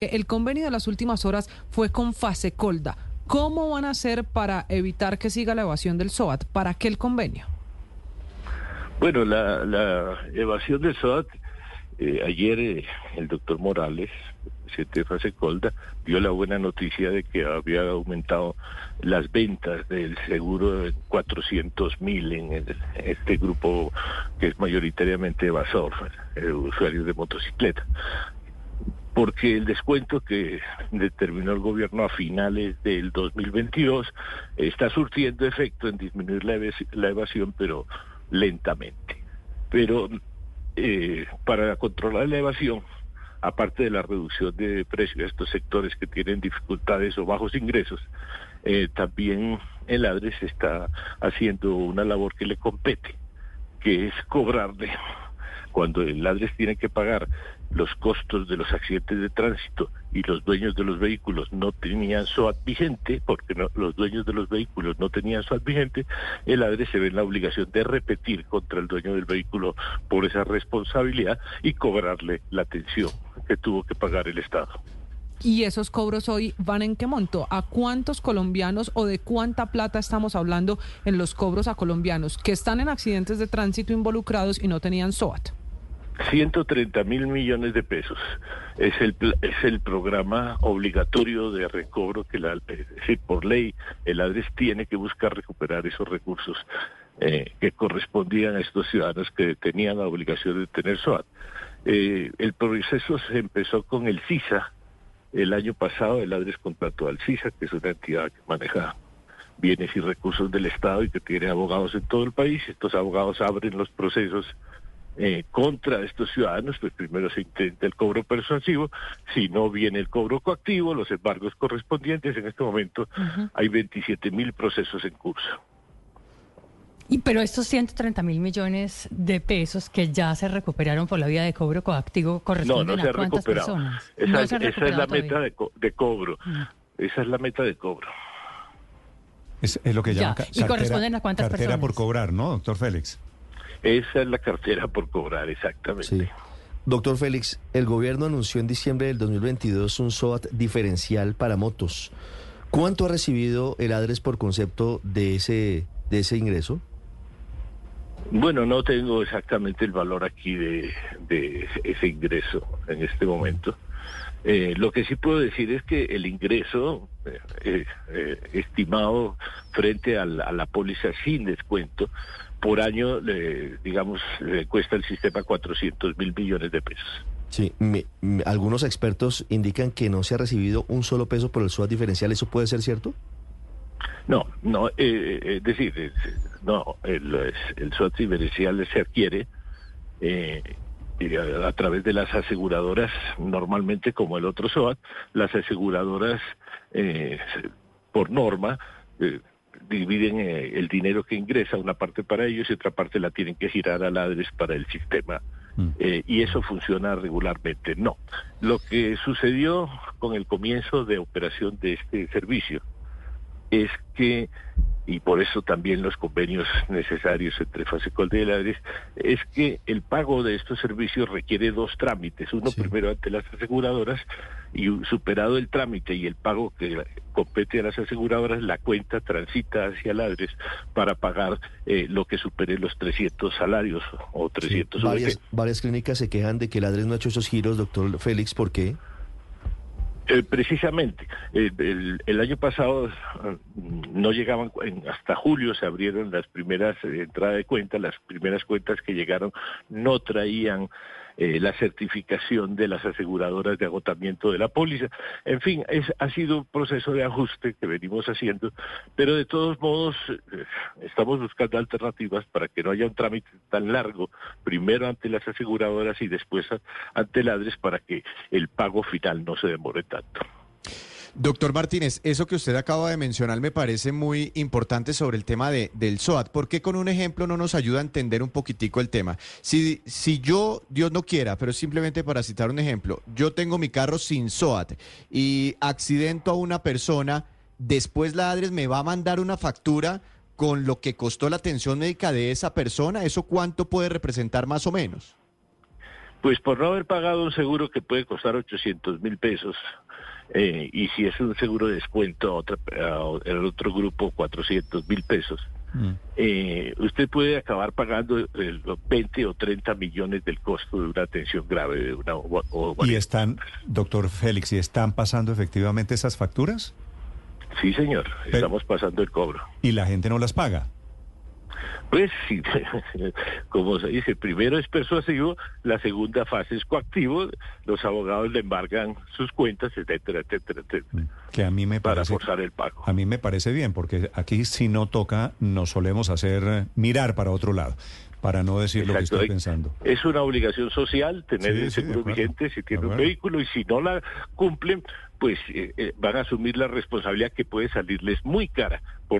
El convenio de las últimas horas fue con Fasecolda. ¿Cómo van a hacer para evitar que siga la evasión del SOAT? ¿Para qué el convenio? Bueno, la, evasión del SOAT, eh, ayer eh, el doctor Morales, presidente de Fasecolda, dio la buena noticia de que había aumentado las ventas del seguro en 400 mil en, este grupo que es mayoritariamente evasor, eh, usuarios de motocicleta porque el descuento que determinó el gobierno a finales del 2022 está surtiendo efecto en disminuir la, evasión, pero lentamente. Pero eh, para controlar la evasión, aparte de la reducción de precios de estos sectores que tienen dificultades o bajos ingresos, eh, también el ADRES está haciendo una labor que le compete, que es cobrarle cuando el ADRES tiene que pagar los costos de los accidentes de tránsito y los dueños de los vehículos no tenían SOAT vigente, porque los dueños de los vehículos no tenían SOAT vigente, el ADRES se ve en la obligación de repetir contra el dueño del vehículo por esa responsabilidad y cobrarle la atención que tuvo que pagar el Estado. ¿Y esos cobros hoy van en qué monto? ¿A cuántos colombianos o de cuánta plata estamos hablando en los cobros a colombianos que están en accidentes de tránsito involucrados y no tenían SOAT? 130 mil millones de pesos. Es el, es el programa obligatorio de recobro que la, por ley el ADRES tiene que buscar recuperar esos recursos eh, que correspondían a estos ciudadanos que tenían la obligación de tener SOAT. Eh, el proceso se empezó con el CISA. El año pasado el ADRES contrató al CISA, que es una entidad que maneja bienes y recursos del Estado y que tiene abogados en todo el país. Estos abogados abren los procesos eh, contra estos ciudadanos, pues primero se intenta el cobro persuasivo, si no viene el cobro coactivo, los embargos correspondientes, en este momento hay 27 mil procesos en curso. Y pero estos 130 mil millones de pesos que ya se recuperaron por la vía de cobro coactivo corresponden no, no a cuántas personas? Esa, esa es la meta de, cobro. Esa es la meta de cobro. Es, lo que llaman ¿Y corresponden a cuántas cartera por cobrar, ¿no, doctor Félix? Esa es la cartera por cobrar, exactamente. Doctor Félix, el gobierno anunció en diciembre del 2022 un SOAT diferencial para motos. ¿Cuánto ha recibido el ADRES por concepto de ese, de ese ingreso? Bueno, no tengo exactamente el valor aquí de, ese ingreso en este momento. Eh, lo que sí puedo decir es que el ingreso eh, eh, estimado frente a la póliza sin descuento por año, digamos, le cuesta el sistema 400 mil millones de pesos. Sí, algunos expertos indican que no se ha recibido un solo peso por el SUAT diferencial. ¿Eso puede ser cierto? No, no, eh, eh, es decir, no, el, el SUAT diferencial se adquiere eh, a, través de las aseguradoras, normalmente como el otro SOAT, las aseguradoras, por norma, dividen eh, el dinero que ingresa, una parte para ellos y otra parte la tienen que girar a ladres para el sistema. Mm. Eh, y eso funciona regularmente. No. Lo que sucedió con el comienzo de operación de este servicio es que y por eso también los convenios necesarios entre Fasecol y Ladres, es que el pago de estos servicios requiere dos trámites, uno primero ante las aseguradoras y superado el trámite y el pago que compete a las aseguradoras, la cuenta transita hacia Ladres para pagar eh, lo que supere los 300 salarios o 300 varias, varias clínicas se quejan de que Ladres no ha hecho esos giros, doctor Félix, ¿por qué? Eh, precisamente, el, año pasado mm, no llegaban, hasta julio se abrieron las primeras eh, entradas de cuentas, las primeras cuentas que llegaron no traían eh, la certificación de las aseguradoras de agotamiento de la póliza. En fin, ha sido un proceso de ajuste que venimos haciendo, pero de todos modos eh, estamos buscando alternativas para que no haya un trámite tan largo, primero ante las aseguradoras y después ante el ADRES para que el pago final no se demore tanto. Doctor Martínez, eso que usted acaba de mencionar me parece muy importante sobre el tema de, del SOAT. ¿Por qué con un ejemplo no nos ayuda a entender un poquitico el tema? Si, si yo, Dios no quiera, pero simplemente para citar un ejemplo, yo tengo mi carro sin SOAT y accidento a una persona, después la ADRES me va a mandar una factura con lo que costó la atención médica de esa persona. ¿Eso cuánto puede representar más o menos? Pues por no haber pagado un seguro que puede costar 800 mil pesos, eh, y si es un seguro de descuento a otra, a otro grupo 400 mil pesos, Mm. eh, usted puede acabar pagando el 20 o 30 millones del costo de una atención grave de una o, o ¿Y están, doctor Félix, y están pasando efectivamente esas facturas? Sí, señor, Pero- estamos pasando el cobro. ¿Y la gente no las paga? Pues sí, como se dice, primero es persuasivo, la segunda fase es coactivo, los abogados le embargan sus cuentas, etcétera, etcétera, etcétera, Que a mí me para parece... forzar el pago. A mí me parece bien, porque aquí si no toca, nos solemos hacer mirar para otro lado, para no decir lo que estoy pensando. Es una obligación social tener Sí, el seguro vigente si tiene un vehículo y si no la cumplen, pues eh, eh, van a asumir la responsabilidad que puede salirles muy cara por